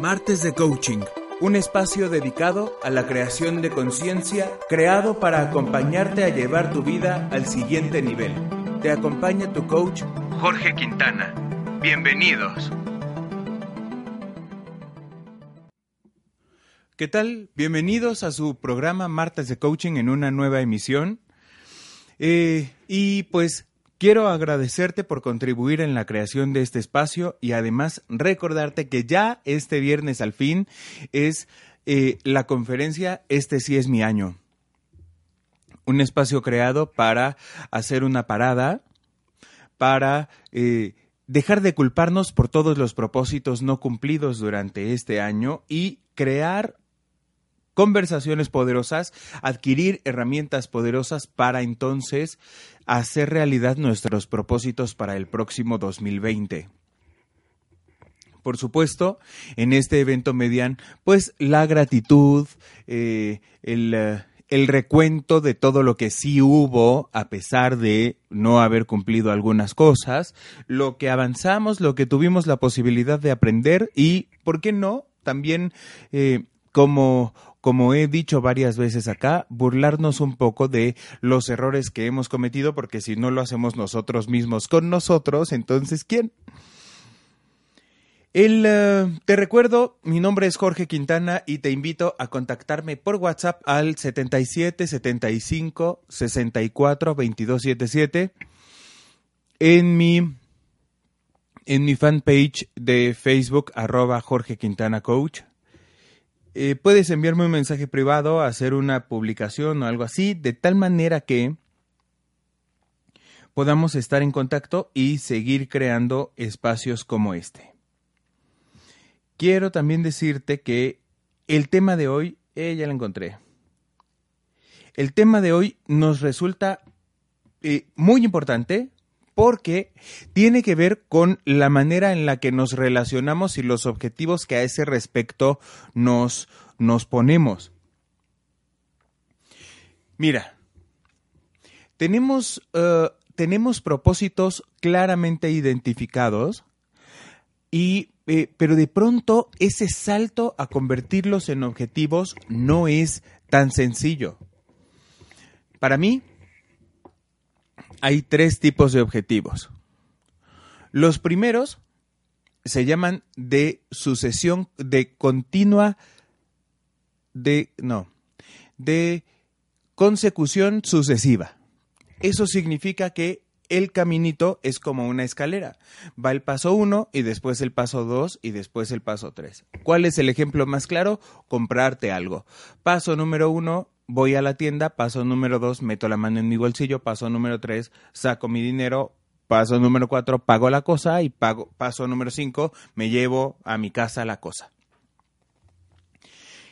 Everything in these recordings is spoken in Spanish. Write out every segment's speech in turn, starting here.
Martes de Coaching, un espacio dedicado a la creación de conciencia, creado para acompañarte a llevar tu vida al siguiente nivel. Te acompaña tu coach Jorge Quintana. Bienvenidos. ¿Qué tal? Bienvenidos a su programa Martes de Coaching en una nueva emisión. Eh, y pues Quiero agradecerte por contribuir en la creación de este espacio y además recordarte que ya este viernes al fin es eh, la conferencia Este sí es mi año. Un espacio creado para hacer una parada, para eh, dejar de culparnos por todos los propósitos no cumplidos durante este año y crear conversaciones poderosas, adquirir herramientas poderosas para entonces hacer realidad nuestros propósitos para el próximo 2020. Por supuesto, en este evento median, pues la gratitud, eh, el, uh, el recuento de todo lo que sí hubo a pesar de no haber cumplido algunas cosas, lo que avanzamos, lo que tuvimos la posibilidad de aprender y, ¿por qué no? También eh, como como he dicho varias veces acá, burlarnos un poco de los errores que hemos cometido, porque si no lo hacemos nosotros mismos con nosotros, entonces ¿quién? El, uh, te recuerdo, mi nombre es Jorge Quintana y te invito a contactarme por WhatsApp al 77 75 64 22 77 en mi en mi fanpage de Facebook arroba Jorge Quintana Coach eh, puedes enviarme un mensaje privado, hacer una publicación o algo así, de tal manera que podamos estar en contacto y seguir creando espacios como este. Quiero también decirte que el tema de hoy, eh, ya lo encontré. El tema de hoy nos resulta eh, muy importante porque tiene que ver con la manera en la que nos relacionamos y los objetivos que a ese respecto nos, nos ponemos. Mira, tenemos, uh, tenemos propósitos claramente identificados y eh, pero de pronto ese salto a convertirlos en objetivos no es tan sencillo. Para mí, hay tres tipos de objetivos. Los primeros se llaman de sucesión, de continua, de, no, de consecución sucesiva. Eso significa que el caminito es como una escalera. Va el paso uno y después el paso dos y después el paso tres. ¿Cuál es el ejemplo más claro? Comprarte algo. Paso número uno, voy a la tienda, paso número dos, meto la mano en mi bolsillo, paso número tres, saco mi dinero, paso número cuatro, pago la cosa y pago, paso número cinco, me llevo a mi casa la cosa.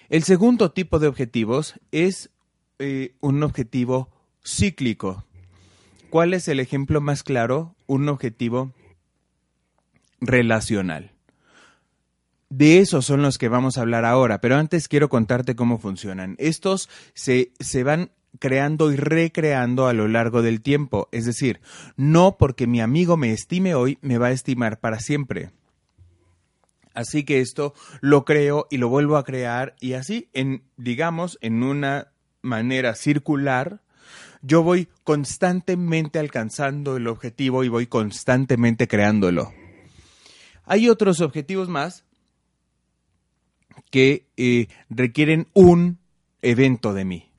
El segundo tipo de objetivos es eh, un objetivo cíclico. ¿Cuál es el ejemplo más claro? Un objetivo relacional. De esos son los que vamos a hablar ahora, pero antes quiero contarte cómo funcionan. Estos se, se van creando y recreando a lo largo del tiempo. Es decir, no porque mi amigo me estime hoy, me va a estimar para siempre. Así que esto lo creo y lo vuelvo a crear y así, en, digamos, en una manera circular, yo voy constantemente alcanzando el objetivo y voy constantemente creándolo. Hay otros objetivos más que eh, requieren un evento de mí,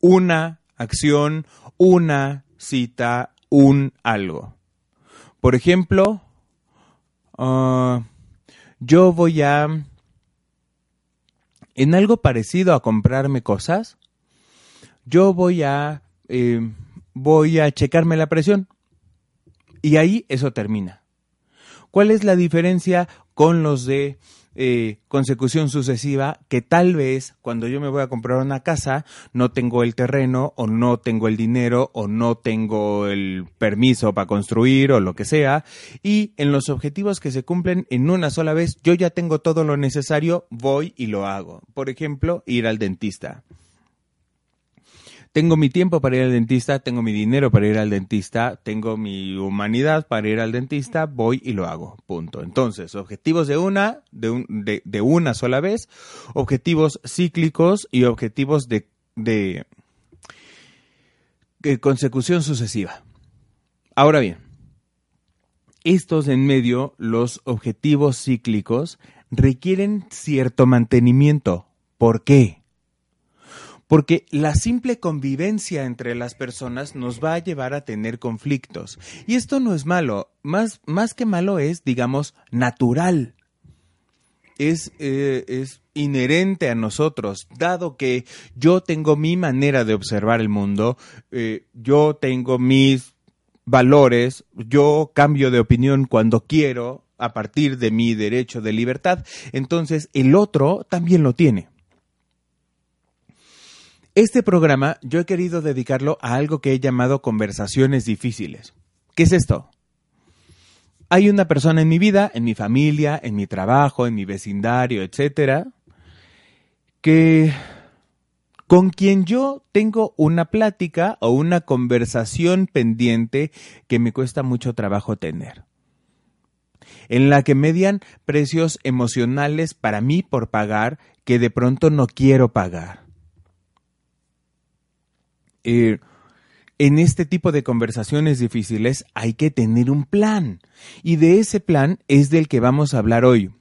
una acción, una cita, un algo. Por ejemplo, uh, yo voy a, en algo parecido a comprarme cosas, yo voy a eh, voy a checarme la presión. Y ahí eso termina. ¿Cuál es la diferencia con los de eh, consecución sucesiva que tal vez cuando yo me voy a comprar una casa no tengo el terreno o no tengo el dinero o no tengo el permiso para construir o lo que sea y en los objetivos que se cumplen en una sola vez yo ya tengo todo lo necesario, voy y lo hago. Por ejemplo, ir al dentista tengo mi tiempo para ir al dentista, tengo mi dinero para ir al dentista, tengo mi humanidad para ir al dentista, voy y lo hago. Punto. Entonces, objetivos de una, de, de, una sola vez, objetivos cíclicos y objetivos de, de, de consecución sucesiva. Ahora bien, estos en medio, los objetivos cíclicos, requieren cierto mantenimiento. ¿Por qué? Porque la simple convivencia entre las personas nos va a llevar a tener conflictos. Y esto no es malo, más, más que malo es, digamos, natural. Es, eh, es inherente a nosotros, dado que yo tengo mi manera de observar el mundo, eh, yo tengo mis valores, yo cambio de opinión cuando quiero a partir de mi derecho de libertad, entonces el otro también lo tiene. Este programa yo he querido dedicarlo a algo que he llamado conversaciones difíciles. ¿Qué es esto? Hay una persona en mi vida, en mi familia, en mi trabajo, en mi vecindario, etcétera, que con quien yo tengo una plática o una conversación pendiente que me cuesta mucho trabajo tener. En la que median precios emocionales para mí por pagar que de pronto no quiero pagar eh, en este tipo de conversaciones difíciles hay que tener un plan. Y de ese plan es del que vamos a hablar hoy.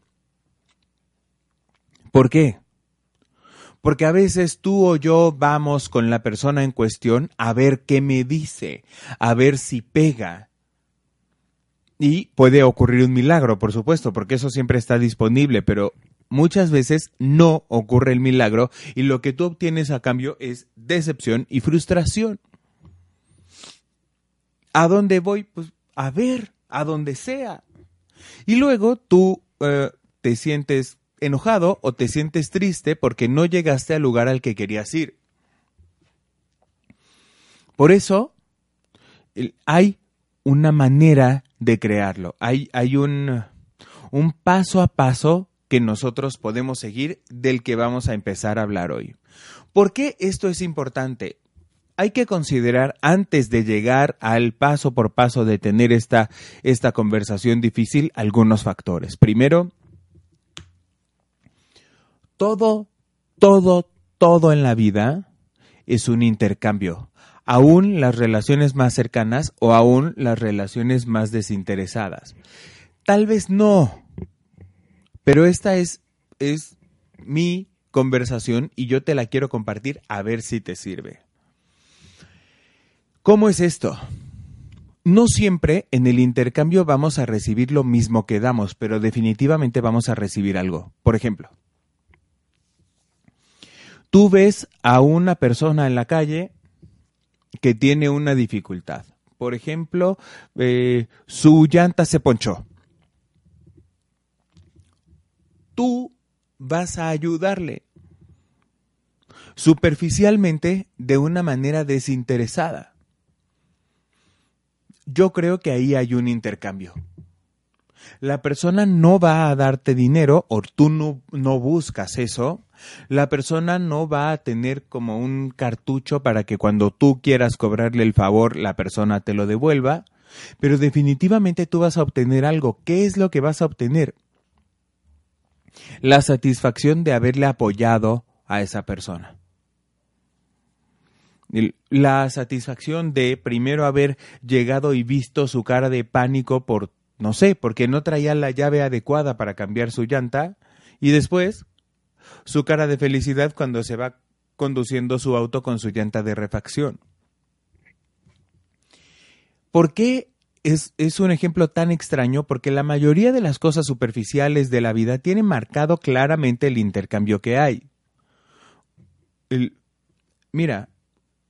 ¿Por qué? Porque a veces tú o yo vamos con la persona en cuestión a ver qué me dice, a ver si pega. Y puede ocurrir un milagro, por supuesto, porque eso siempre está disponible, pero muchas veces no ocurre el milagro y lo que tú obtienes a cambio es decepción y frustración. ¿A dónde voy? Pues a ver, a donde sea. Y luego tú eh, te sientes enojado o te sientes triste porque no llegaste al lugar al que querías ir. Por eso hay una manera de crearlo, hay, hay un, un paso a paso que nosotros podemos seguir del que vamos a empezar a hablar hoy. ¿Por qué esto es importante? Hay que considerar antes de llegar al paso por paso de tener esta, esta conversación difícil algunos factores. Primero, todo, todo, todo en la vida es un intercambio. Aún las relaciones más cercanas o aún las relaciones más desinteresadas. Tal vez no, pero esta es, es mi conversación y yo te la quiero compartir a ver si te sirve. ¿Cómo es esto? No siempre en el intercambio vamos a recibir lo mismo que damos, pero definitivamente vamos a recibir algo. Por ejemplo, tú ves a una persona en la calle que tiene una dificultad. Por ejemplo, eh, su llanta se ponchó tú vas a ayudarle. Superficialmente, de una manera desinteresada. Yo creo que ahí hay un intercambio. La persona no va a darte dinero o tú no, no, buscas eso. La persona no va a tener como un cartucho para que cuando tú quieras cobrarle el favor, la persona te lo devuelva. Pero definitivamente tú vas a obtener algo. ¿Qué es lo que vas a obtener? La satisfacción de haberle apoyado a esa persona. La satisfacción de primero haber llegado y visto su cara de pánico por, no sé, porque no traía la llave adecuada para cambiar su llanta, y después su cara de felicidad cuando se va conduciendo su auto con su llanta de refacción. ¿Por qué es, es, un ejemplo tan extraño porque la mayoría de las cosas superficiales de la vida tienen marcado claramente el intercambio que hay. mira,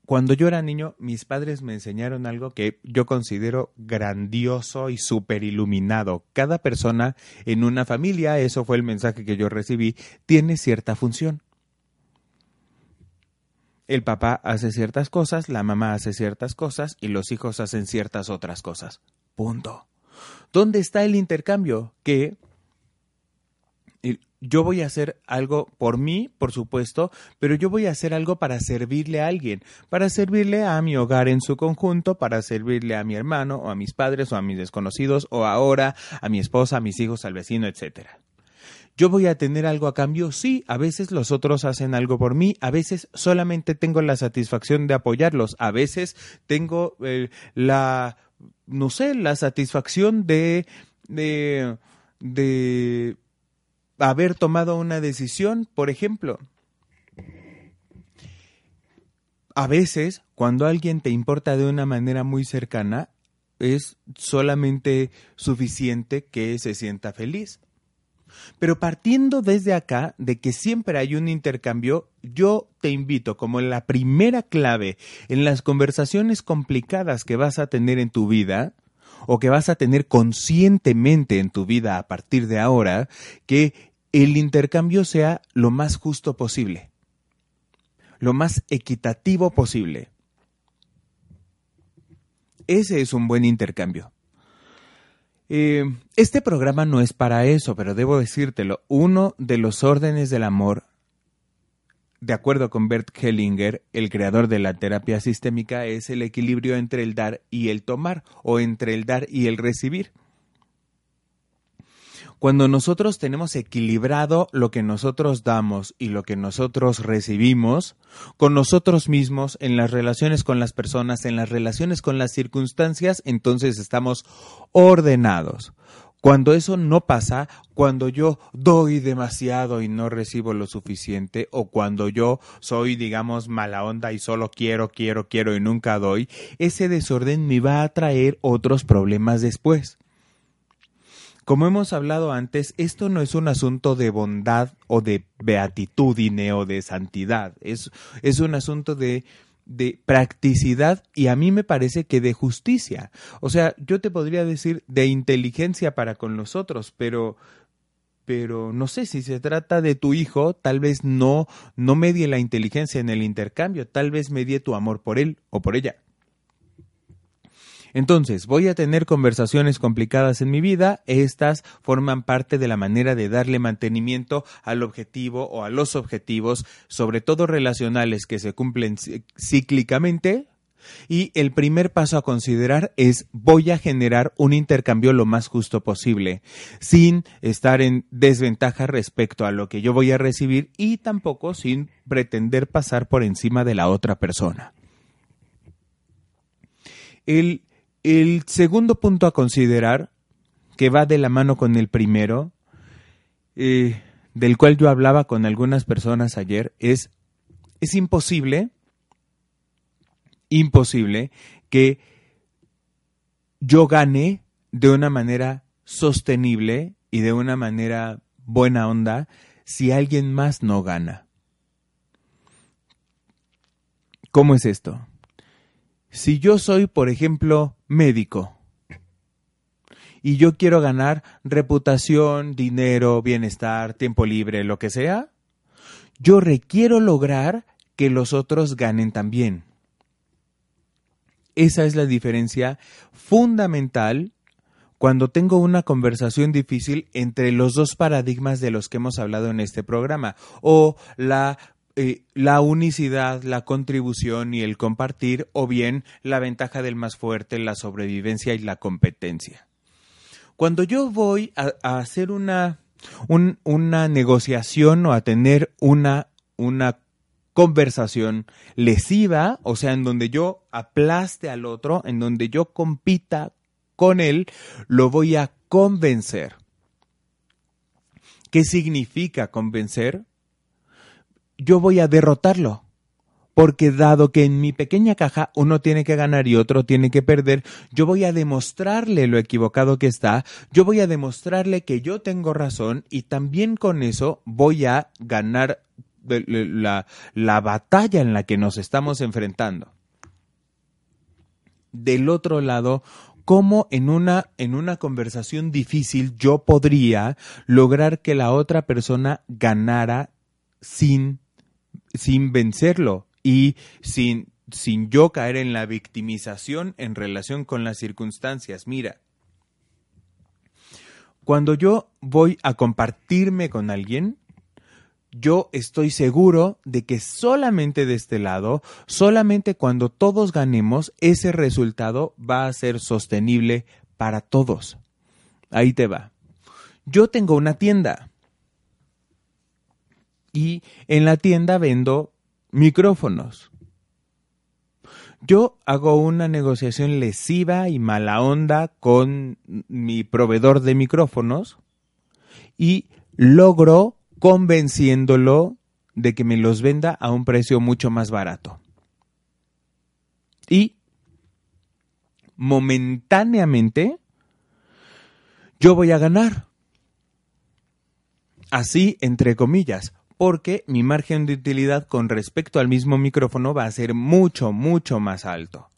cuando yo era niño, mis padres me enseñaron algo que yo considero grandioso y súper iluminado. Cada persona en una familia, eso fue el mensaje que yo recibí, tiene cierta función. El papá hace ciertas cosas, la mamá hace ciertas cosas y los hijos hacen ciertas otras cosas. Punto. ¿Dónde está el intercambio? Que yo voy a hacer algo por mí, por supuesto, pero yo voy a hacer algo para servirle a alguien, para servirle a mi hogar en su conjunto, para servirle a mi hermano o a mis padres o a mis desconocidos o ahora a mi esposa, a mis hijos, al vecino, etcétera. Yo voy a tener algo a cambio, sí, a veces los otros hacen algo por mí, a veces solamente tengo la satisfacción de apoyarlos, a veces tengo eh, la, no sé, la satisfacción de, de, de haber tomado una decisión, por ejemplo. A veces, cuando alguien te importa de una manera muy cercana, es solamente suficiente que se sienta feliz. Pero partiendo desde acá, de que siempre hay un intercambio, yo te invito como la primera clave en las conversaciones complicadas que vas a tener en tu vida, o que vas a tener conscientemente en tu vida a partir de ahora, que el intercambio sea lo más justo posible, lo más equitativo posible. Ese es un buen intercambio. Eh, este programa no es para eso, pero debo decírtelo, uno de los órdenes del amor, de acuerdo con Bert Hellinger, el creador de la terapia sistémica, es el equilibrio entre el dar y el tomar, o entre el dar y el recibir. Cuando nosotros tenemos equilibrado lo que nosotros damos y lo que nosotros recibimos, con nosotros mismos, en las relaciones con las personas, en las relaciones con las circunstancias, entonces estamos ordenados. Cuando eso no pasa, cuando yo doy demasiado y no recibo lo suficiente, o cuando yo soy, digamos, mala onda y solo quiero, quiero, quiero y nunca doy, ese desorden me va a traer otros problemas después. Como hemos hablado antes, esto no es un asunto de bondad o de beatitudine o de santidad, es, un asunto de, de practicidad y a mí me parece que de justicia. O sea, yo te podría decir de inteligencia para con los otros, pero pero no sé si se trata de tu hijo, tal vez no no medie la inteligencia en el intercambio, tal vez medie tu amor por él o por ella. Entonces, voy a tener conversaciones complicadas en mi vida, estas forman parte de la manera de darle mantenimiento al objetivo o a los objetivos, sobre todo relacionales que se cumplen cíclicamente, y el primer paso a considerar es voy a generar un intercambio lo más justo posible, sin estar en desventaja respecto a lo que yo voy a recibir y tampoco sin pretender pasar por encima de la otra persona. El el segundo punto a considerar, que va de la mano con el primero, eh, del cual yo hablaba con algunas personas ayer, es, es imposible, imposible que yo gane de una manera sostenible y de una manera buena onda si alguien más no gana. ¿Cómo es esto? Si yo soy, por ejemplo, médico y yo quiero ganar reputación, dinero, bienestar, tiempo libre, lo que sea, yo requiero lograr que los otros ganen también. Esa es la diferencia fundamental cuando tengo una conversación difícil entre los dos paradigmas de los que hemos hablado en este programa, o la eh, la unicidad, la contribución y el compartir, o bien la ventaja del más fuerte, la sobrevivencia y la competencia. Cuando yo voy a, hacer una, una negociación o a tener una, una conversación lesiva, o sea, en donde yo aplaste al otro, en donde yo compita con él, lo voy a convencer. ¿Qué significa convencer? Yo voy a derrotarlo. Porque dado que en mi pequeña caja uno tiene que ganar y otro tiene que perder, yo voy a demostrarle lo equivocado que está, yo voy a demostrarle que yo tengo razón y también con eso voy a ganar la, la batalla en la que nos estamos enfrentando. del otro lado, cómo en una, en una conversación difícil yo podría lograr que la otra persona ganara sin, sin vencerlo y sin, sin yo caer en la victimización en relación con las circunstancias. Mira, cuando yo voy a compartirme con alguien, yo estoy seguro de que solamente de este lado, solamente cuando todos ganemos, ese resultado va a ser sostenible para todos. Ahí te va. Yo tengo una tienda y en la tienda vendo micrófonos. Yo hago una negociación lesiva y mala onda con mi proveedor de micrófonos y logro convenciéndolo de que me los venda a un precio mucho más barato. Y momentáneamente yo voy a ganar. Así, entre comillas, porque mi margen de utilidad con respecto al mismo micrófono va a ser mucho, mucho más alto.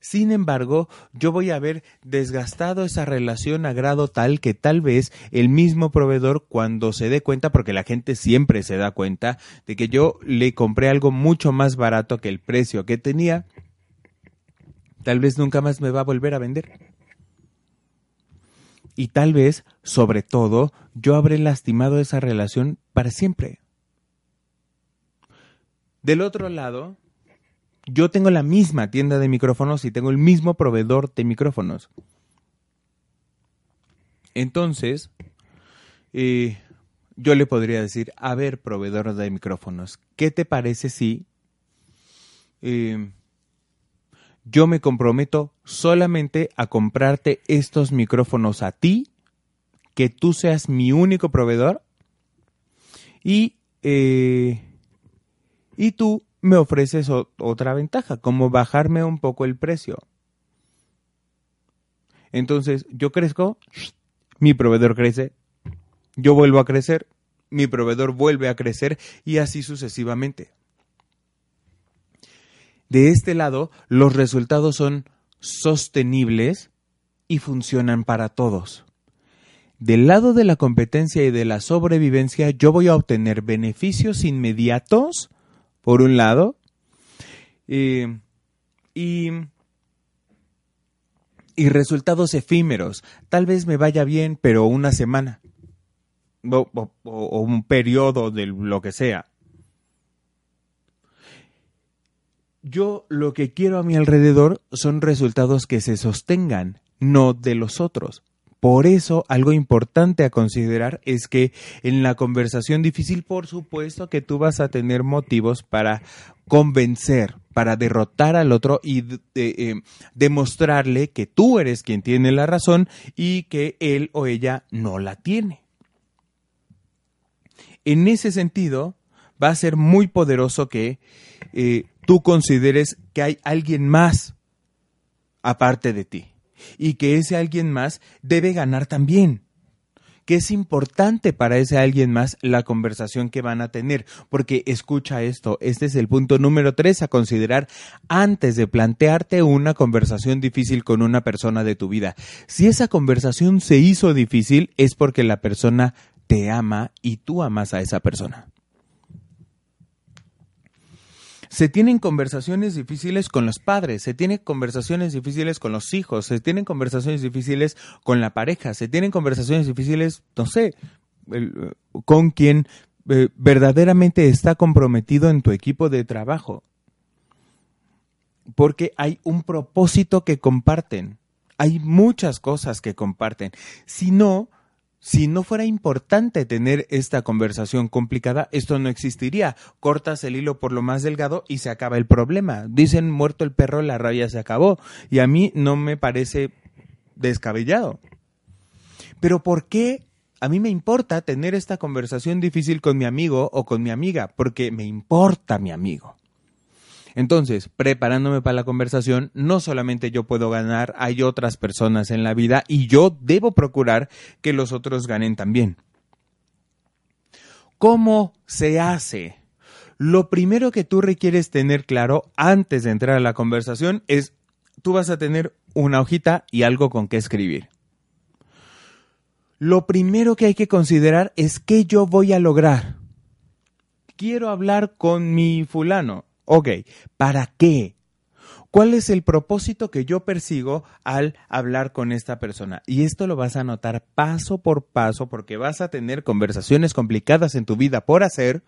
Sin embargo, yo voy a haber desgastado esa relación a grado tal que tal vez el mismo proveedor cuando se dé cuenta, porque la gente siempre se da cuenta de que yo le compré algo mucho más barato que el precio que tenía, tal vez nunca más me va a volver a vender. Y tal vez, sobre todo, yo habré lastimado esa relación para siempre. Del otro lado, yo tengo la misma tienda de micrófonos y tengo el mismo proveedor de micrófonos. Entonces, eh, yo le podría decir, a ver, proveedor de micrófonos, ¿qué te parece si eh, yo me comprometo solamente a comprarte estos micrófonos a ti, que tú seas mi único proveedor y, eh, y tú me ofreces otra ventaja, como bajarme un poco el precio. Entonces, yo crezco, mi proveedor crece, yo vuelvo a crecer, mi proveedor vuelve a crecer y así sucesivamente. De este lado, los resultados son sostenibles y funcionan para todos. Del lado de la competencia y de la sobrevivencia, yo voy a obtener beneficios inmediatos por un lado, eh, y, resultados efímeros. Tal vez me vaya bien, pero una semana o, o un periodo de lo que sea. Yo lo que quiero a mi alrededor son resultados que se sostengan, no de los otros. Por eso, algo importante a considerar es que en la conversación difícil, por supuesto que tú vas a tener motivos para convencer, para derrotar al otro y eh, demostrarle que tú eres quien tiene la razón y que él o ella no la tiene. En ese sentido, va a ser muy poderoso que eh, tú consideres que hay alguien más aparte de ti y que ese alguien más debe ganar también que es importante para ese alguien más la conversación que van a tener, porque escucha esto, este es el punto número tres a considerar antes de plantearte una conversación difícil con una persona de tu vida. Si esa conversación se hizo difícil es porque la persona te ama y tú amas a esa persona. Se tienen conversaciones difíciles con los padres, se tienen conversaciones difíciles con los hijos, se tienen conversaciones difíciles con la pareja, se tienen conversaciones difíciles, no sé, con quien eh, verdaderamente está comprometido en tu equipo de trabajo. Porque hay un propósito que comparten. Hay muchas cosas que comparten. Si no, si no fuera importante tener esta conversación complicada, esto no existiría. Cortas el hilo por lo más delgado y se acaba el problema. Dicen muerto el perro, la rabia se acabó. Y a mí no me parece descabellado. Pero ¿por qué a mí me importa tener esta conversación difícil con mi amigo o con mi amiga? Porque me importa mi amigo. Entonces, preparándome para la conversación, no solamente yo puedo ganar, hay otras personas en la vida y yo debo procurar que los otros ganen también. ¿Cómo se hace? Lo primero que tú requieres tener claro antes de entrar a la conversación es tú vas a tener una hojita y algo con qué escribir. Lo primero que hay que considerar es qué yo voy a lograr. Quiero hablar con mi fulano. Ok, ¿para qué? ¿Cuál es el propósito que yo persigo al hablar con esta persona? Y esto lo vas a notar paso por paso porque vas a tener conversaciones complicadas en tu vida por hacer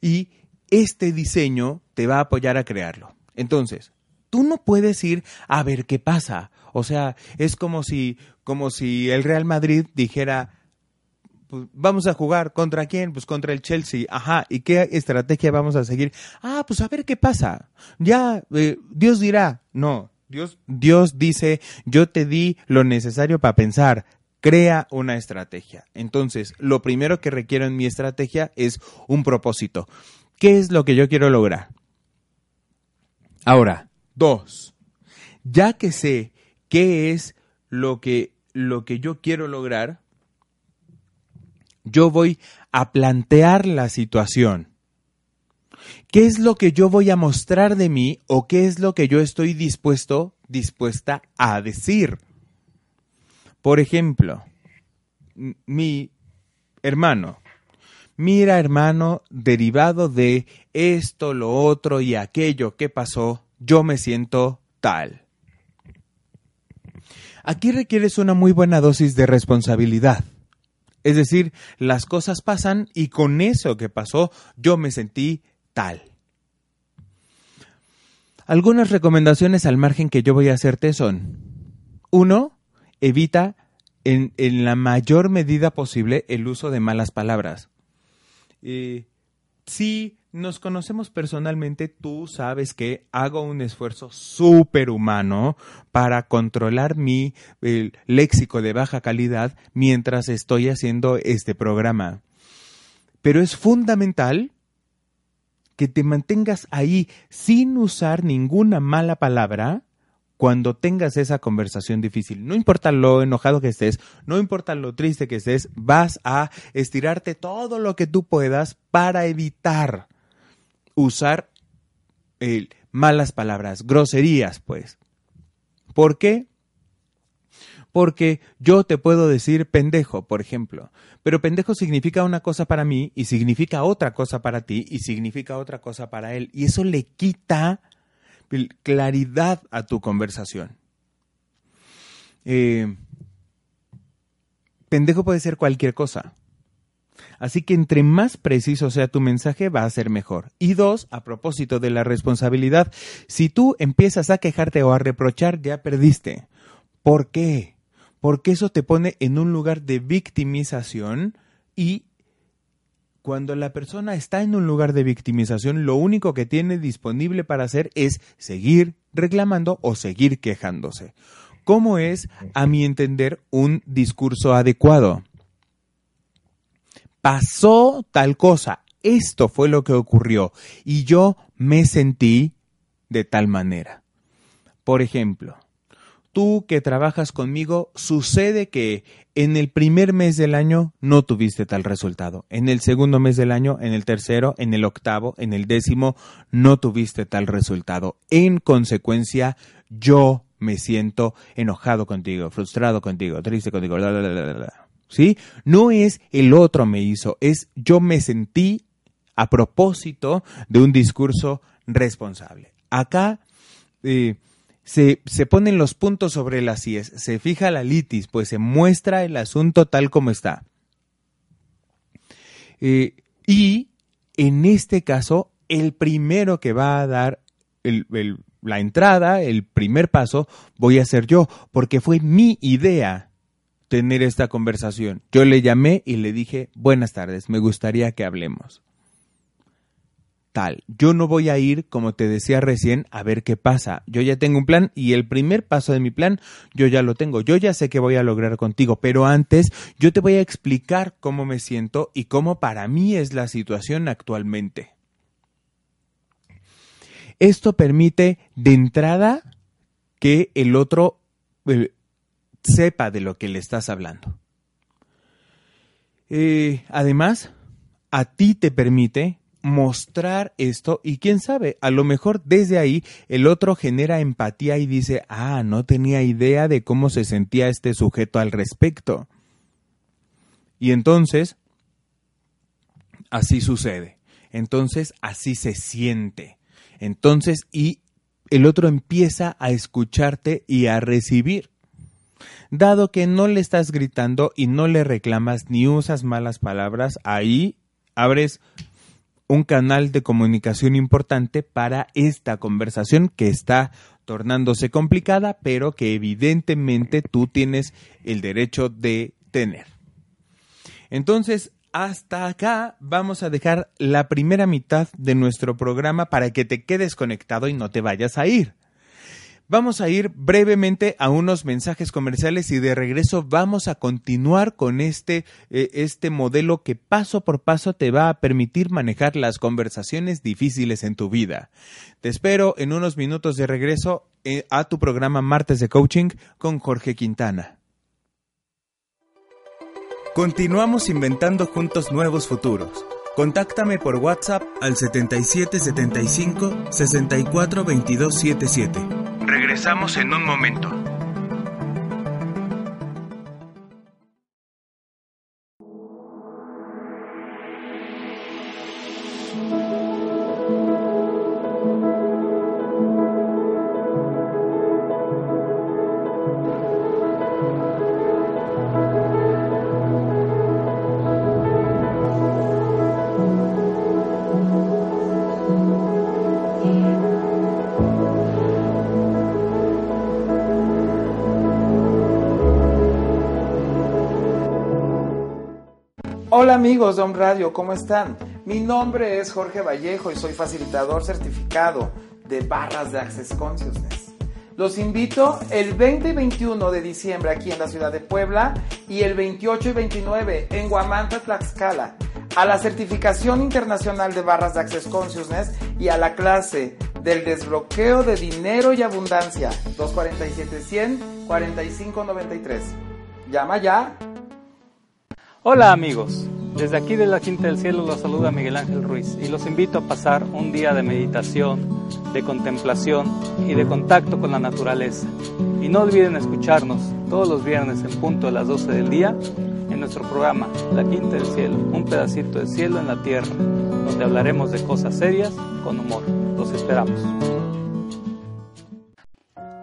y este diseño te va a apoyar a crearlo. Entonces, tú no puedes ir a ver qué pasa. O sea, es como si, como si el Real Madrid dijera, pues, vamos a jugar contra quién, pues contra el Chelsea, ajá, ¿y qué estrategia vamos a seguir? Ah, pues a ver qué pasa. Ya, eh, Dios dirá, no, Dios, Dios dice, yo te di lo necesario para pensar, crea una estrategia. Entonces, lo primero que requiero en mi estrategia es un propósito. ¿Qué es lo que yo quiero lograr? Ahora, dos, ya que sé qué es lo que, lo que yo quiero lograr, yo voy a plantear la situación. ¿Qué es lo que yo voy a mostrar de mí o qué es lo que yo estoy dispuesto, dispuesta a decir? Por ejemplo, mi hermano mira hermano, derivado de esto, lo otro y aquello que pasó, yo me siento tal. Aquí requieres una muy buena dosis de responsabilidad. Es decir, las cosas pasan y con eso que pasó yo me sentí tal. Algunas recomendaciones al margen que yo voy a hacerte son, uno, evita en, la mayor medida posible el uso de malas palabras. Eh, si nos conocemos personalmente, tú sabes que hago un esfuerzo superhumano para controlar mi léxico de baja calidad mientras estoy haciendo este programa. Pero es fundamental que te mantengas ahí sin usar ninguna mala palabra cuando tengas esa conversación difícil. No importa lo enojado que estés, no importa lo triste que estés, vas a estirarte todo lo que tú puedas para evitar usar eh, malas palabras, groserías, pues. ¿Por qué? Porque yo te puedo decir pendejo, por ejemplo, pero pendejo significa una cosa para mí y significa otra cosa para ti y significa otra cosa para él. Y eso le quita claridad a tu conversación. Eh, pendejo puede ser cualquier cosa. Así que entre más preciso sea tu mensaje, va a ser mejor. Y dos, a propósito de la responsabilidad, si tú empiezas a quejarte o a reprochar, ya perdiste. ¿Por qué? Porque eso te pone en un lugar de victimización y cuando la persona está en un lugar de victimización, lo único que tiene disponible para hacer es seguir reclamando o seguir quejándose. ¿Cómo es, a mi entender, un discurso adecuado? Pasó tal cosa, esto fue lo que ocurrió y yo me sentí de tal manera. Por ejemplo, tú que trabajas conmigo, sucede que en el primer mes del año no tuviste tal resultado. En el segundo mes del año, en el tercero, en el octavo, en el décimo, no tuviste tal resultado. En consecuencia, yo me siento enojado contigo, frustrado contigo, triste contigo. ¿Sí? No es el otro me hizo, es yo me sentí a propósito de un discurso responsable. Acá eh, se, ponen los puntos sobre las IES, se fija la litis, pues se muestra el asunto tal como está. Eh, y en este caso, el primero que va a dar la entrada, el primer paso, voy a ser yo, porque fue mi idea tener esta conversación. Yo le llamé y le dije, buenas tardes, me gustaría que hablemos. Yo no voy a ir, como te decía recién, a ver qué pasa. Yo ya tengo un plan y el primer paso de mi plan yo ya lo tengo. Yo ya sé qué voy a lograr contigo, pero antes yo te voy a explicar cómo me siento y cómo para mí es la situación actualmente. Esto permite de entrada que el otro eh, sepa de lo que le estás hablando. Eh, además, a ti te permite mostrar esto y quién sabe, a lo mejor desde ahí el otro genera empatía y dice, ah, no tenía idea de cómo se sentía este sujeto al respecto. Y entonces, así sucede. Entonces, así se siente. Entonces, y el otro empieza a escucharte y a recibir. Dado que no le estás gritando y no le reclamas ni usas malas palabras, ahí abres un canal de comunicación importante para esta conversación que está tornándose complicada, pero que evidentemente tú tienes el derecho de tener. Entonces, hasta acá vamos a dejar la primera mitad de nuestro programa para que te quedes conectado y no te vayas a ir. Vamos a ir brevemente a unos mensajes comerciales y de regreso vamos a continuar con este, eh, este modelo que paso por paso te va a permitir manejar las conversaciones difíciles en tu vida. Te espero en unos minutos de regreso eh, a tu programa Martes de Coaching con Jorge Quintana. Continuamos inventando juntos nuevos futuros. Contáctame por WhatsApp al 7775 64 Regresamos en un momento. Hola amigos de Home Radio, ¿cómo están? Mi nombre es Jorge Vallejo y soy facilitador certificado de barras de Access Consciousness. Los invito el 20 y 21 de diciembre aquí en la ciudad de Puebla y el 28 y 29 en Guamanta, Tlaxcala a la certificación internacional de barras de Access Consciousness y a la clase del desbloqueo de dinero y abundancia 247 100 4593. Llama ya Hola amigos, desde aquí de la Quinta del Cielo los saluda Miguel Ángel Ruiz y los invito a pasar un día de meditación, de contemplación y de contacto con la naturaleza. Y no olviden escucharnos todos los viernes en punto de las 12 del día en nuestro programa La Quinta del Cielo, un pedacito de cielo en la tierra, donde hablaremos de cosas serias con humor. Los esperamos.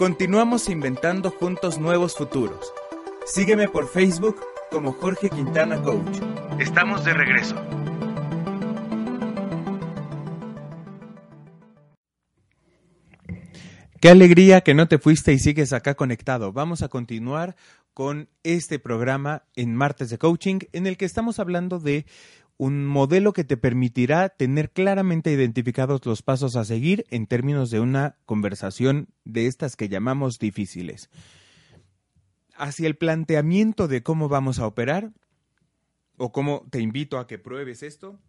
Continuamos inventando juntos nuevos futuros. Sígueme por Facebook como Jorge Quintana Coach. Estamos de regreso. Qué alegría que no te fuiste y sigues acá conectado. Vamos a continuar con este programa en Martes de Coaching en el que estamos hablando de un modelo que te permitirá tener claramente identificados los pasos a seguir en términos de una conversación de estas que llamamos difíciles. Hacia el planteamiento de cómo vamos a operar, o cómo te invito a que pruebes esto,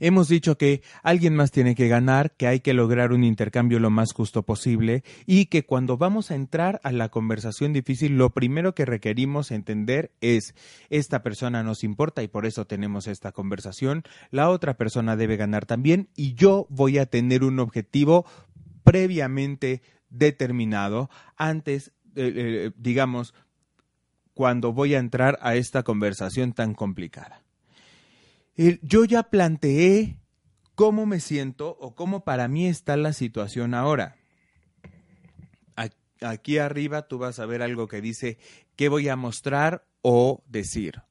Hemos dicho que alguien más tiene que ganar, que hay que lograr un intercambio lo más justo posible y que cuando vamos a entrar a la conversación difícil, lo primero que requerimos entender es esta persona nos importa y por eso tenemos esta conversación, la otra persona debe ganar también y yo voy a tener un objetivo previamente determinado antes, eh, eh, digamos, cuando voy a entrar a esta conversación tan complicada yo ya planteé cómo me siento o cómo para mí está la situación ahora. Aquí arriba tú vas a ver algo que dice qué voy a mostrar o decir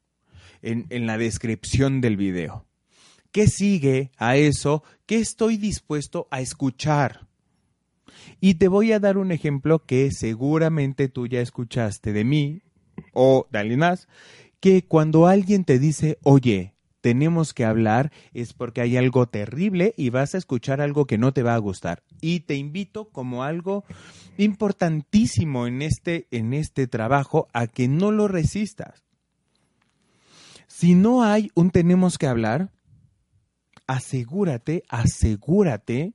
en, la descripción del video. ¿Qué sigue a eso? ¿Qué estoy dispuesto a escuchar? Y te voy a dar un ejemplo que seguramente tú ya escuchaste de mí o de alguien más, que cuando alguien te dice, oye, tenemos que hablar es porque hay algo terrible y vas a escuchar algo que no te va a gustar. Y te invito como algo importantísimo en este, en este trabajo a que no lo resistas. Si no hay un tenemos que hablar, asegúrate, asegúrate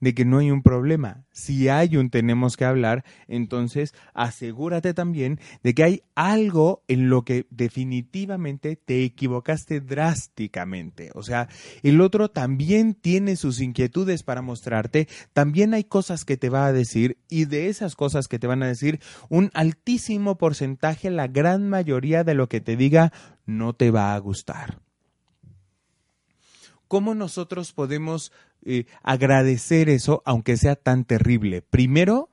de que no hay un problema. Si hay un tenemos que hablar, entonces asegúrate también de que hay algo en lo que definitivamente te equivocaste drásticamente. O sea, el otro también tiene sus inquietudes para mostrarte, también hay cosas que te va a decir y de esas cosas que te van a decir, un altísimo porcentaje, la gran mayoría de lo que te diga, no te va a gustar. ¿Cómo nosotros podemos agradecer eso, aunque sea tan terrible? Primero,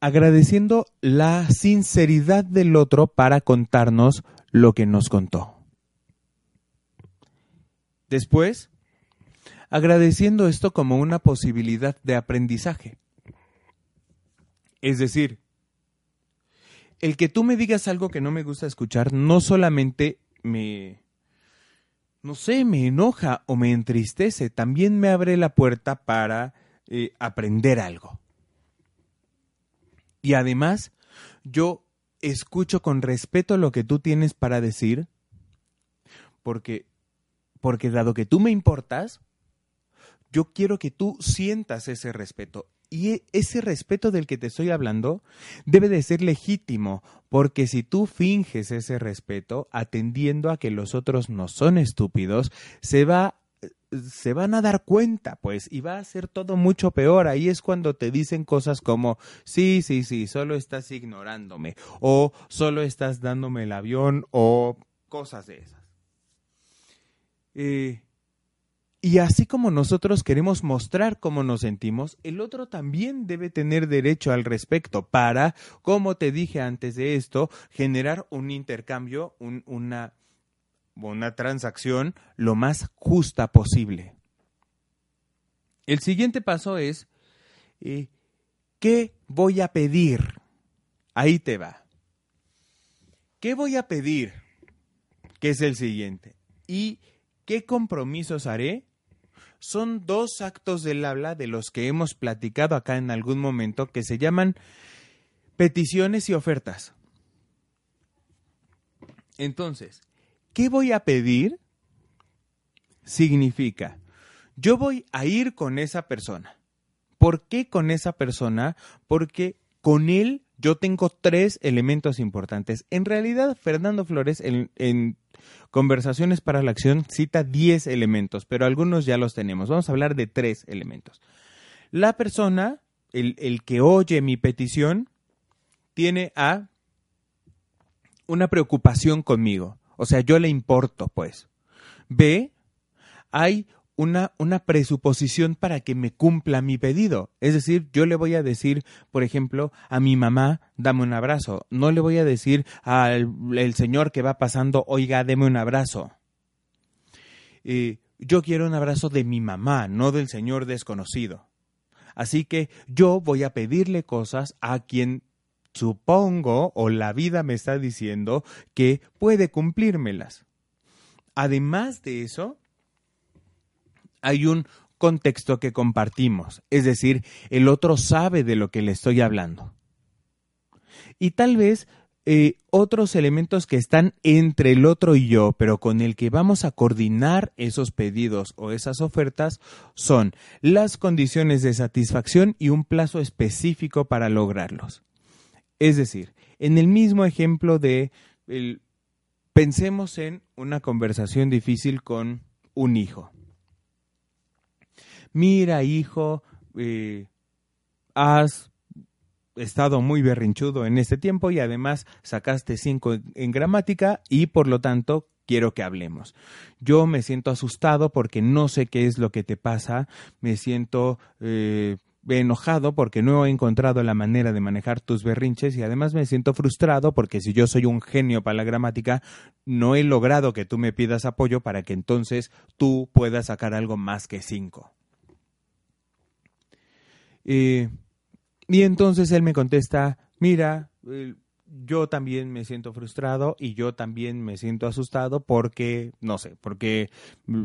agradeciendo la sinceridad del otro para contarnos lo que nos contó. Después, agradeciendo esto como una posibilidad de aprendizaje. Es decir, el que tú me digas algo que no me gusta escuchar no solamente me, no sé, me enoja o me entristece, también me abre la puerta para eh, aprender algo. Y además, yo escucho con respeto lo que tú tienes para decir, porque, porque dado que tú me importas, yo quiero que tú sientas ese respeto. Y e, ese respeto del que te estoy hablando debe de ser legítimo, porque si tú finges ese respeto atendiendo a que los otros no son estúpidos, se va se van a dar cuenta, pues, y va a ser todo mucho peor. Ahí es cuando te dicen cosas como, sí, sí, sí, solo estás ignorándome, o solo estás dándome el avión, o cosas de esas. Eh, y así como nosotros queremos mostrar cómo nos sentimos, el otro también debe tener derecho al respecto para, como te dije antes de esto, generar un intercambio, una, una transacción lo más justa posible. El siguiente paso es, eh, ¿qué voy a pedir? Ahí te va. ¿Qué voy a pedir? Que es el siguiente. ¿Y qué compromisos haré? Son dos actos del habla de los que hemos platicado acá en algún momento que se llaman peticiones y ofertas. Entonces, ¿qué voy a pedir? Significa, yo voy a ir con esa persona. ¿Por qué con esa persona? Porque con él yo tengo tres elementos importantes. En realidad, Fernando Flores, en, Conversaciones para la Acción, cita diez elementos, pero algunos ya los tenemos. Vamos a hablar de tres elementos. La persona, el, el que oye mi petición, tiene A, una preocupación conmigo. O sea, yo le importo, pues. B, hay una, una presuposición para que me cumpla mi pedido. Es decir, yo le voy a decir, por ejemplo, a mi mamá, dame un abrazo. No le voy a decir al el señor que va pasando, oiga, deme un abrazo. Yo quiero un abrazo de mi mamá, no del señor desconocido. Así que yo voy a pedirle cosas a quien supongo o la vida me está diciendo que puede cumplírmelas. Además de eso, hay un contexto que compartimos, es decir, el otro sabe de lo que le estoy hablando. Y tal vez eh, otros elementos que están entre el otro y yo, pero con el que vamos a coordinar esos pedidos o esas ofertas, son las condiciones de satisfacción y un plazo específico para lograrlos. Es decir, en el mismo ejemplo de pensemos en una conversación difícil con un hijo mira hijo, eh, has estado muy berrinchudo en este tiempo y además sacaste cinco en, gramática y por lo tanto quiero que hablemos. Yo me siento asustado porque no sé qué es lo que te pasa, me siento eh, enojado porque no he encontrado la manera de manejar tus berrinches y además me siento frustrado porque si yo soy un genio para la gramática, no he logrado que tú me pidas apoyo para que entonces tú puedas sacar algo más que cinco. Eh, y entonces él me contesta, mira, yo también me siento frustrado y yo también me siento asustado porque, no sé, porque mm,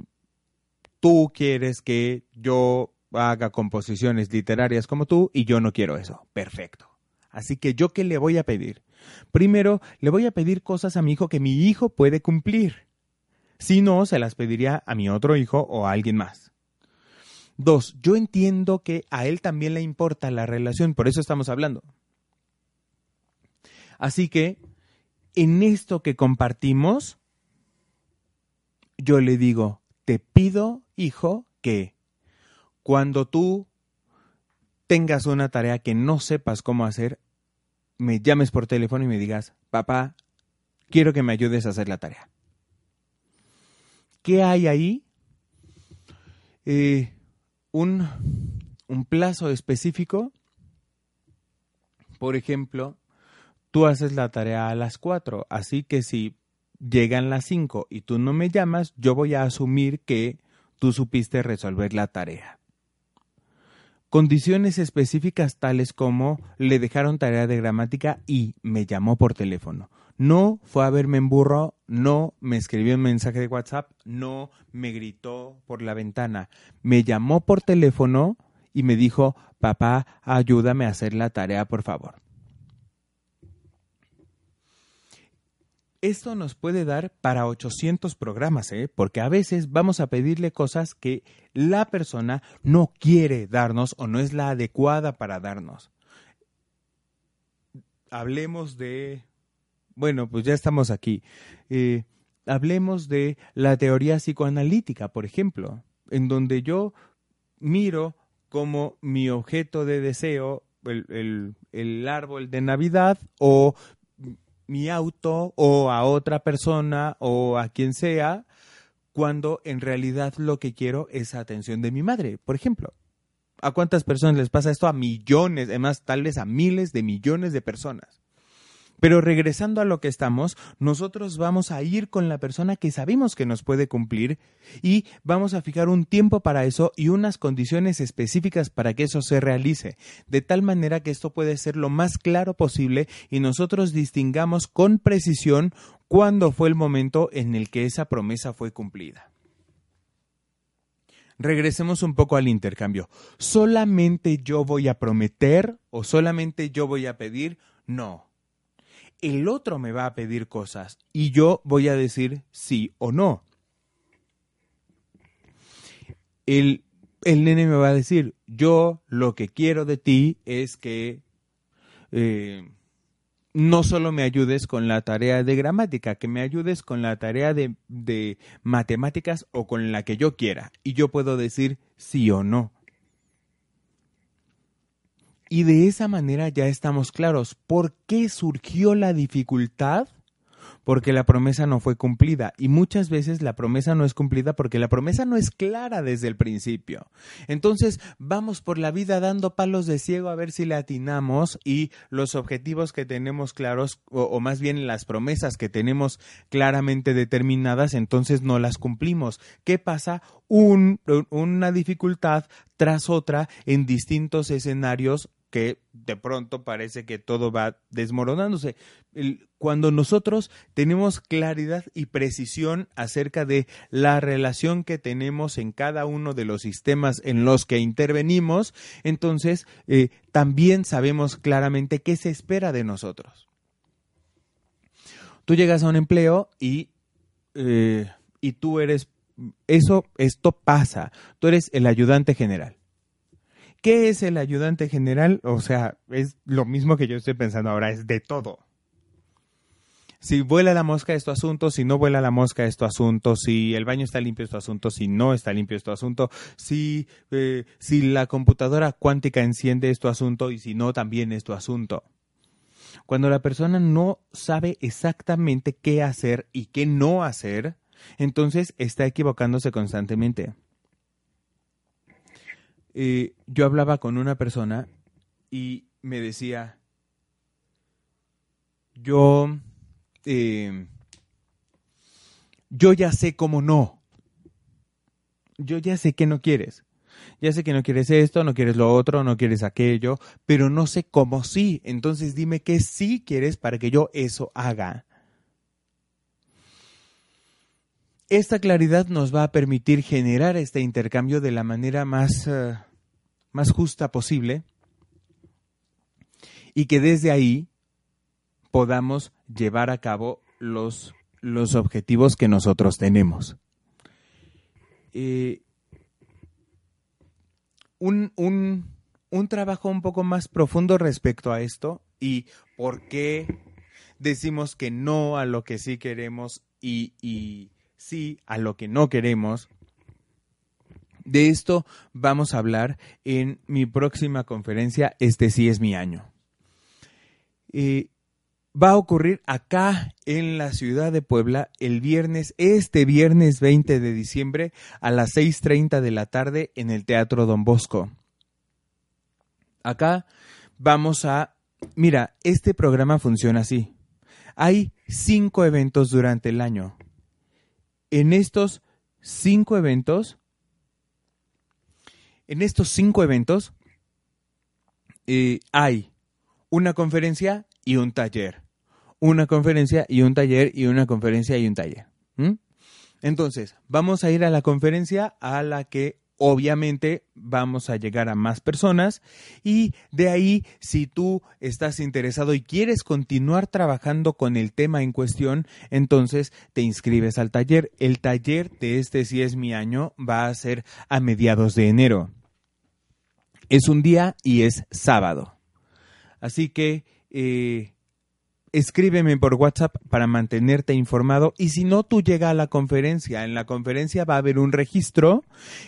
tú quieres que yo haga composiciones literarias como tú y yo no quiero eso. Perfecto. Así que yo qué le voy a pedir? Primero, le voy a pedir cosas a mi hijo que mi hijo puede cumplir. Si no, se las pediría a mi otro hijo o a alguien más. Dos, yo entiendo que a él también le importa la relación, por eso estamos hablando. Así que, en esto que compartimos, yo le digo, te pido, hijo, que cuando tú tengas una tarea que no sepas cómo hacer, me llames por teléfono y me digas, papá, quiero que me ayudes a hacer la tarea. ¿Qué hay ahí? Eh, un, un plazo específico. Por ejemplo, tú haces la tarea a las 4, así que si llegan las 5 y tú no me llamas, yo voy a asumir que tú supiste resolver la tarea. Condiciones específicas tales como le dejaron tarea de gramática y me llamó por teléfono. No fue a verme en burro, no me escribió un mensaje de WhatsApp, no me gritó por la ventana. Me llamó por teléfono y me dijo, papá, ayúdame a hacer la tarea, por favor. esto nos puede dar para 800 programas, ¿eh? porque a veces vamos a pedirle cosas que la persona no quiere darnos o no es la adecuada para darnos. Hablemos de, bueno, pues ya estamos aquí. Eh, hablemos de la teoría psicoanalítica, por ejemplo, en donde yo miro como mi objeto de deseo el, el, árbol de Navidad o mi auto o a otra persona o a quien sea, cuando en realidad lo que quiero es atención de mi madre, por ejemplo. ¿A cuántas personas les pasa esto? A millones, además tal vez a miles de millones de personas. Pero regresando a lo que estamos, nosotros vamos a ir con la persona que sabemos que nos puede cumplir y vamos a fijar un tiempo para eso y unas condiciones específicas para que eso se realice, de tal manera que esto puede ser lo más claro posible y nosotros distingamos con precisión cuándo fue el momento en el que esa promesa fue cumplida. Regresemos un poco al intercambio. ¿Solamente yo voy a prometer o solamente yo voy a pedir? No el otro me va a pedir cosas y yo voy a decir sí o no. El, el nene me va a decir, yo lo que quiero de ti es que eh, no solo me ayudes con la tarea de gramática, que me ayudes con la tarea de, de matemáticas o con la que yo quiera. Y yo puedo decir sí o no. Y de esa manera ya estamos claros. ¿Por qué surgió la dificultad? Porque la promesa no fue cumplida. Y muchas veces la promesa no es cumplida porque la promesa no es clara desde el principio. Entonces vamos por la vida dando palos de ciego a ver si le atinamos y los objetivos que tenemos claros, o, más bien las promesas que tenemos claramente determinadas, entonces no las cumplimos. ¿Qué pasa? una dificultad tras otra en distintos escenarios que de pronto parece que todo va desmoronándose. Cuando nosotros tenemos claridad y precisión acerca de la relación que tenemos en cada uno de los sistemas en los que intervenimos, entonces eh, también sabemos claramente qué se espera de nosotros. Tú llegas a un empleo y, eh, y tú eres, eso, esto pasa, tú eres el ayudante general ¿Qué es el ayudante general? O sea, es lo mismo que yo estoy pensando ahora, es de todo. Si vuela la mosca es tu asunto, si no vuela la mosca es tu asunto, si el baño está limpio es tu asunto, si no está limpio es tu asunto, si, eh, si la computadora cuántica enciende es tu asunto y si no también es tu asunto. Cuando la persona no sabe exactamente qué hacer y qué no hacer, entonces está equivocándose constantemente. Eh, yo hablaba con una persona y me decía, yo, eh, yo ya sé cómo no, yo ya sé que no quieres. Ya sé que no quieres esto, no quieres lo otro, no quieres aquello, pero no sé cómo sí. Entonces dime qué sí quieres para que yo eso haga. Esta claridad nos va a permitir generar este intercambio de la manera más, uh, más justa posible y que desde ahí podamos llevar a cabo los, los objetivos que nosotros tenemos. Eh, un, un, un trabajo un poco más profundo respecto a esto y por qué decimos que no a lo que sí queremos y, y sí a lo que no queremos. De esto vamos a hablar en mi próxima conferencia, Este sí es mi año. Eh, va a ocurrir acá en la ciudad de Puebla el viernes, este viernes 20 de diciembre a las 6.30 de la tarde en el Teatro Don Bosco. Acá vamos a... Mira, este programa funciona así. Hay cinco eventos durante el año. En estos cinco eventos, en estos cinco eventos, eh, hay una conferencia y un taller. Una conferencia y un taller y una conferencia y un taller. Entonces, vamos a ir a la conferencia a la que obviamente vamos a llegar a más personas y de ahí si tú estás interesado y quieres continuar trabajando con el tema en cuestión, entonces te inscribes al taller. El taller de este si es mi año va a ser a mediados de enero. Es un día y es sábado. Así que eh, escríbeme por WhatsApp para mantenerte informado y si no, tú llega a la conferencia. En la conferencia va a haber un registro.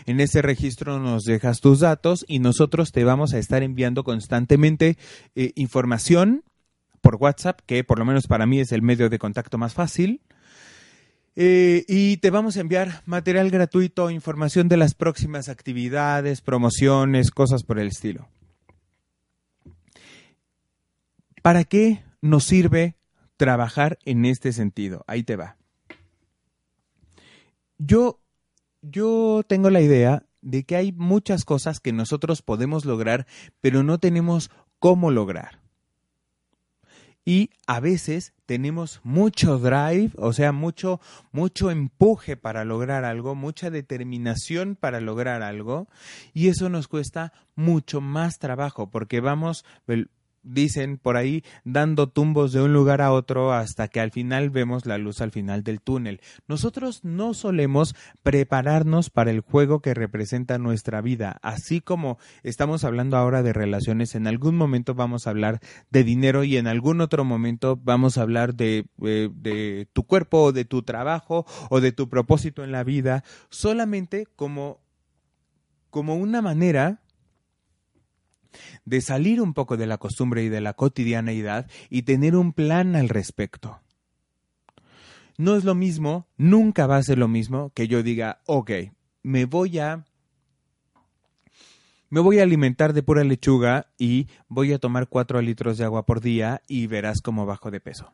En ese registro nos dejas tus datos y nosotros te vamos a estar enviando constantemente eh, información por WhatsApp, que por lo menos para mí es el medio de contacto más fácil. Eh, y te vamos a enviar material gratuito, información de las próximas actividades, promociones, cosas por el estilo. ¿Para qué nos sirve trabajar en este sentido? Ahí te va. Yo, yo tengo la idea de que hay muchas cosas que nosotros podemos lograr, pero no tenemos cómo lograr. Y a veces tenemos mucho drive, o sea, mucho, mucho empuje para lograr algo, mucha determinación para lograr algo, y eso nos cuesta mucho más trabajo, porque vamos, dicen por ahí, dando tumbos de un lugar a otro hasta que al final vemos la luz al final del túnel. Nosotros no solemos prepararnos para el juego que representa nuestra vida, así como estamos hablando ahora de relaciones, en algún momento vamos a hablar de dinero y en algún otro momento vamos a hablar de, de, de tu cuerpo o de tu trabajo o de tu propósito en la vida, solamente como, como una manera de salir un poco de la costumbre y de la cotidianeidad y tener un plan al respecto. No es lo mismo, nunca va a ser lo mismo que yo diga, ok, me voy a me voy a alimentar de pura lechuga y voy a tomar cuatro litros de agua por día y verás cómo bajo de peso.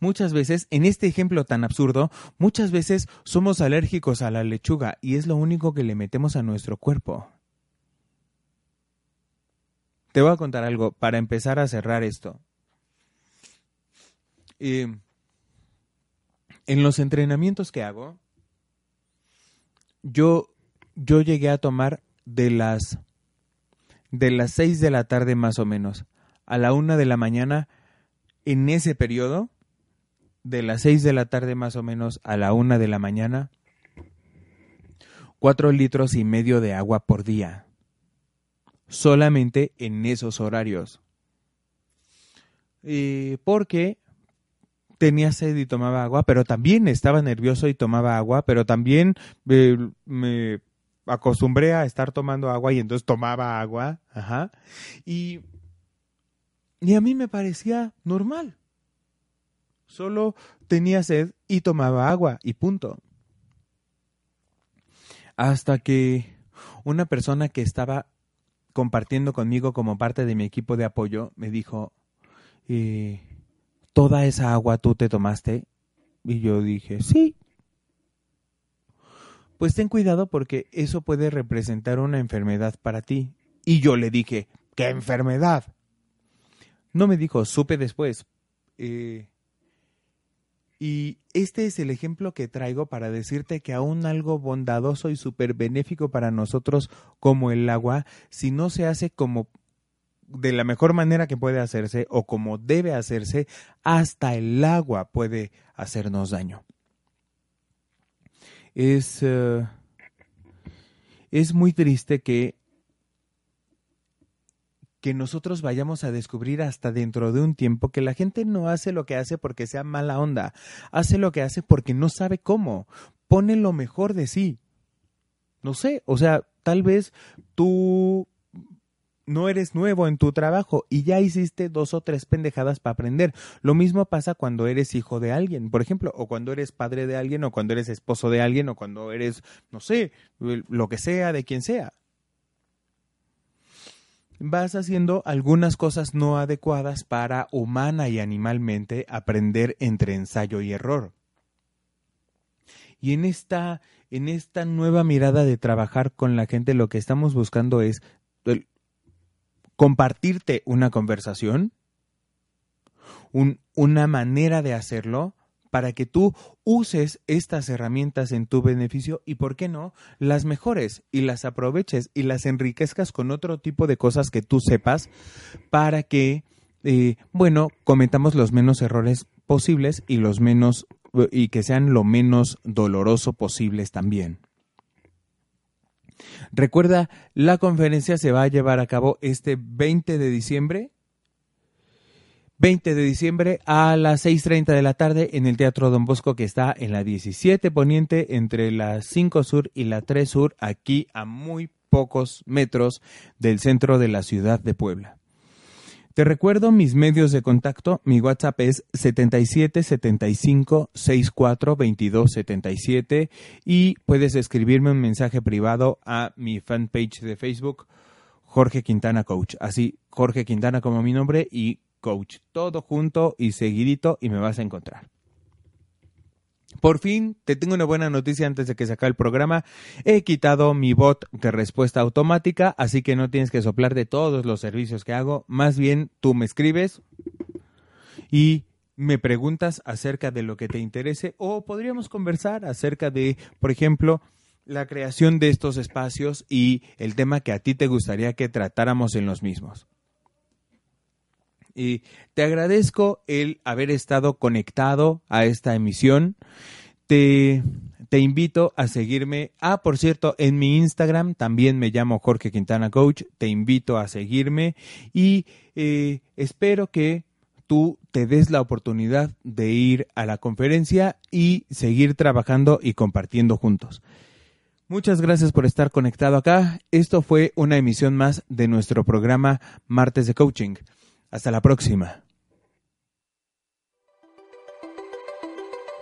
Muchas veces, en este ejemplo tan absurdo, muchas veces somos alérgicos a la lechuga y es lo único que le metemos a nuestro cuerpo. Te voy a contar algo para empezar a cerrar esto. Eh, en los entrenamientos que hago, yo, yo llegué a tomar de las de las seis de la tarde más o menos a la una de la mañana en ese periodo de las seis de la tarde más o menos a la una de la mañana cuatro litros y medio de agua por día solamente en esos horarios. porque tenía sed y tomaba agua, pero también estaba nervioso y tomaba agua, pero también eh, me acostumbré a estar tomando agua y entonces tomaba agua, ajá, y, y a mí me parecía normal. Solo tenía sed y tomaba agua y punto. Hasta que una persona que estaba compartiendo conmigo como parte de mi equipo de apoyo, me dijo, eh, ¿toda esa agua tú te tomaste? Y yo dije, sí. pues ten cuidado porque eso puede representar una enfermedad para ti. Y yo le dije, ¿qué enfermedad? No me dijo, supe después. Eh, y este es el ejemplo que traigo para decirte que aún algo bondadoso y súper benéfico para nosotros como el agua, si no se hace como de la mejor manera que puede hacerse o como debe hacerse, hasta el agua puede hacernos daño. Es, eh, es muy triste que que nosotros vayamos a descubrir hasta dentro de un tiempo que la gente no hace lo que hace porque sea mala onda, hace lo que hace porque no sabe cómo, pone lo mejor de sí. No sé, o sea, tal vez tú no eres nuevo en tu trabajo y ya hiciste dos o tres pendejadas para aprender. Lo mismo pasa cuando eres hijo de alguien, por ejemplo, o cuando eres padre de alguien, o cuando eres esposo de alguien, o cuando eres, no sé, lo que sea, de quien sea vas haciendo algunas cosas no adecuadas para humana y animalmente aprender entre ensayo y error. Y en esta, en esta nueva mirada de trabajar con la gente, lo que estamos buscando es compartirte una conversación, una manera de hacerlo para que tú uses estas herramientas en tu beneficio y, ¿por qué no?, las mejores y las aproveches y las enriquezcas con otro tipo de cosas que tú sepas para que, eh, bueno, cometamos los menos errores posibles y los menos y que sean lo menos doloroso posibles también. Recuerda, la conferencia se va a llevar a cabo este 20 de diciembre 20 de diciembre a las 6.30 de la tarde en el Teatro Don Bosco que está en la 17 Poniente entre la 5 Sur y la 3 Sur, aquí a muy pocos metros del centro de la ciudad de Puebla. Te recuerdo mis medios de contacto. Mi WhatsApp es 77 75 64 22 77 y puedes escribirme un mensaje privado a mi fanpage de Facebook Jorge Quintana Coach. Así, Jorge Quintana como mi nombre y coach. Todo junto y seguidito y me vas a encontrar. Por fin, te tengo una buena noticia antes de que se acabe el programa. He quitado mi bot de respuesta automática, así que no tienes que soplar de todos los servicios que hago. Más bien, tú me escribes y me preguntas acerca de lo que te interese o podríamos conversar acerca de, por ejemplo, la creación de estos espacios y el tema que a ti te gustaría que tratáramos en los mismos. Y te agradezco el haber estado conectado a esta emisión. Te, te invito a seguirme. Ah, por cierto, en mi Instagram también me llamo Jorge Quintana Coach. Te invito a seguirme y eh, espero que tú te des la oportunidad de ir a la conferencia y seguir trabajando y compartiendo juntos. Muchas gracias por estar conectado acá. Esto fue una emisión más de nuestro programa Martes de Coaching. Hasta la próxima.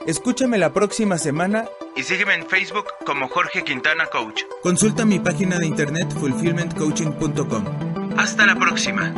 Escúchame la próxima semana y sígueme en Facebook como Jorge Quintana Coach. Consulta mi página de internet fulfillmentcoaching.com. Hasta la próxima.